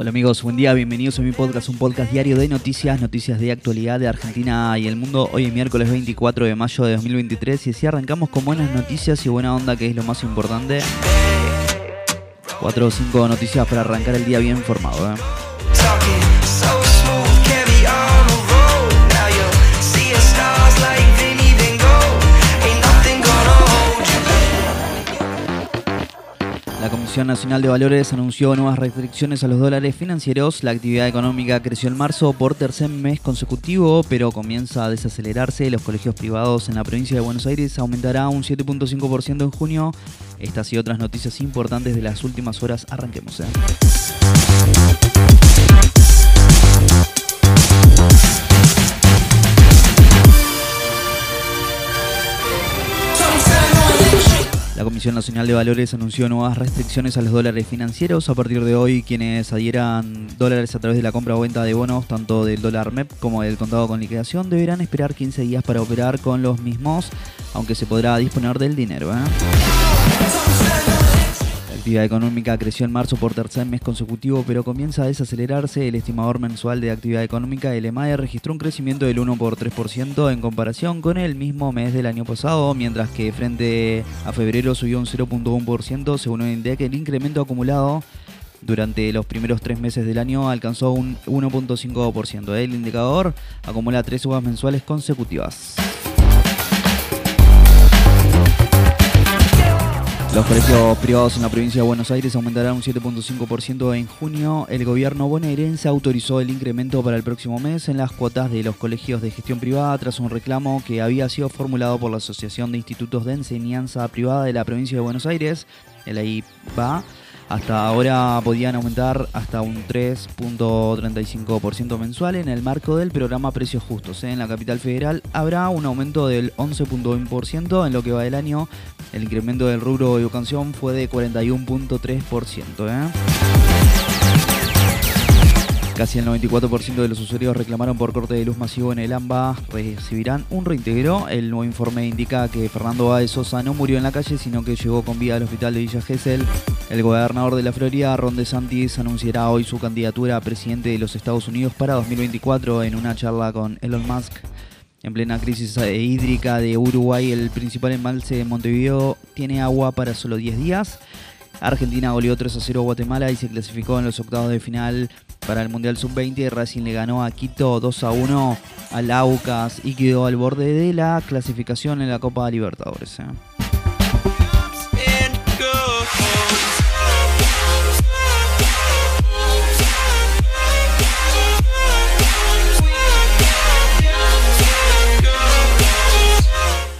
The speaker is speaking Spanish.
Hola amigos, buen día, bienvenidos a mi podcast, un podcast diario de noticias, noticias de actualidad de Argentina y el mundo. Hoy es miércoles 24 de mayo de 2023 y así arrancamos con buenas noticias y buena onda, que es lo más importante. Cuatro o cinco noticias para arrancar el día bien informado. ¿eh? Comisión Nacional de Valores anunció nuevas restricciones a los dólares financieros. La actividad económica creció en marzo por tercer mes consecutivo, pero comienza a desacelerarse. Los colegios privados en la provincia de Buenos Aires aumentará un 7.5% en junio. Estas y otras noticias importantes de las últimas horas. Arranquemos. ¿eh? La Comisión Nacional de Valores anunció nuevas restricciones a los dólares financieros. A partir de hoy, quienes adhieran dólares a través de la compra o venta de bonos, tanto del dólar MEP como del contado con liquidación, deberán esperar 15 días para operar con los mismos, aunque se podrá disponer del dinero. ¿eh? La actividad económica creció en marzo por tercer mes consecutivo, pero comienza a desacelerarse. El estimador mensual de actividad económica, el EMAE, registró un crecimiento del 1 por 3% en comparación con el mismo mes del año pasado, mientras que frente a febrero subió un 0.1%, según el INDEC, el incremento acumulado durante los primeros tres meses del año alcanzó un 1.5%. El indicador acumula tres subas mensuales consecutivas. Los colegios privados en la provincia de Buenos Aires aumentarán un 7.5% en junio. El gobierno bonaerense autorizó el incremento para el próximo mes en las cuotas de los colegios de gestión privada tras un reclamo que había sido formulado por la Asociación de Institutos de Enseñanza Privada de la provincia de Buenos Aires, el AIPA. Hasta ahora podían aumentar hasta un 3.35% mensual en el marco del programa Precios Justos. En la capital federal habrá un aumento del 11.1% en lo que va del año. El incremento del rubro de educación fue de 41.3%. ¿eh? Casi el 94% de los usuarios reclamaron por corte de luz masivo en el AMBA. Recibirán un reintegro. El nuevo informe indica que Fernando Báez Sosa no murió en la calle, sino que llegó con vida al hospital de Villa Gesell. El gobernador de la Florida, Ron DeSantis, anunciará hoy su candidatura a presidente de los Estados Unidos para 2024 en una charla con Elon Musk. En plena crisis eh, hídrica de Uruguay, el principal embalse de Montevideo tiene agua para solo 10 días. Argentina goleó 3 a 0 a Guatemala y se clasificó en los octavos de final para el Mundial Sub-20. Racing le ganó a Quito 2 a 1 al Aucas y quedó al borde de la clasificación en la Copa Libertadores. ¿eh?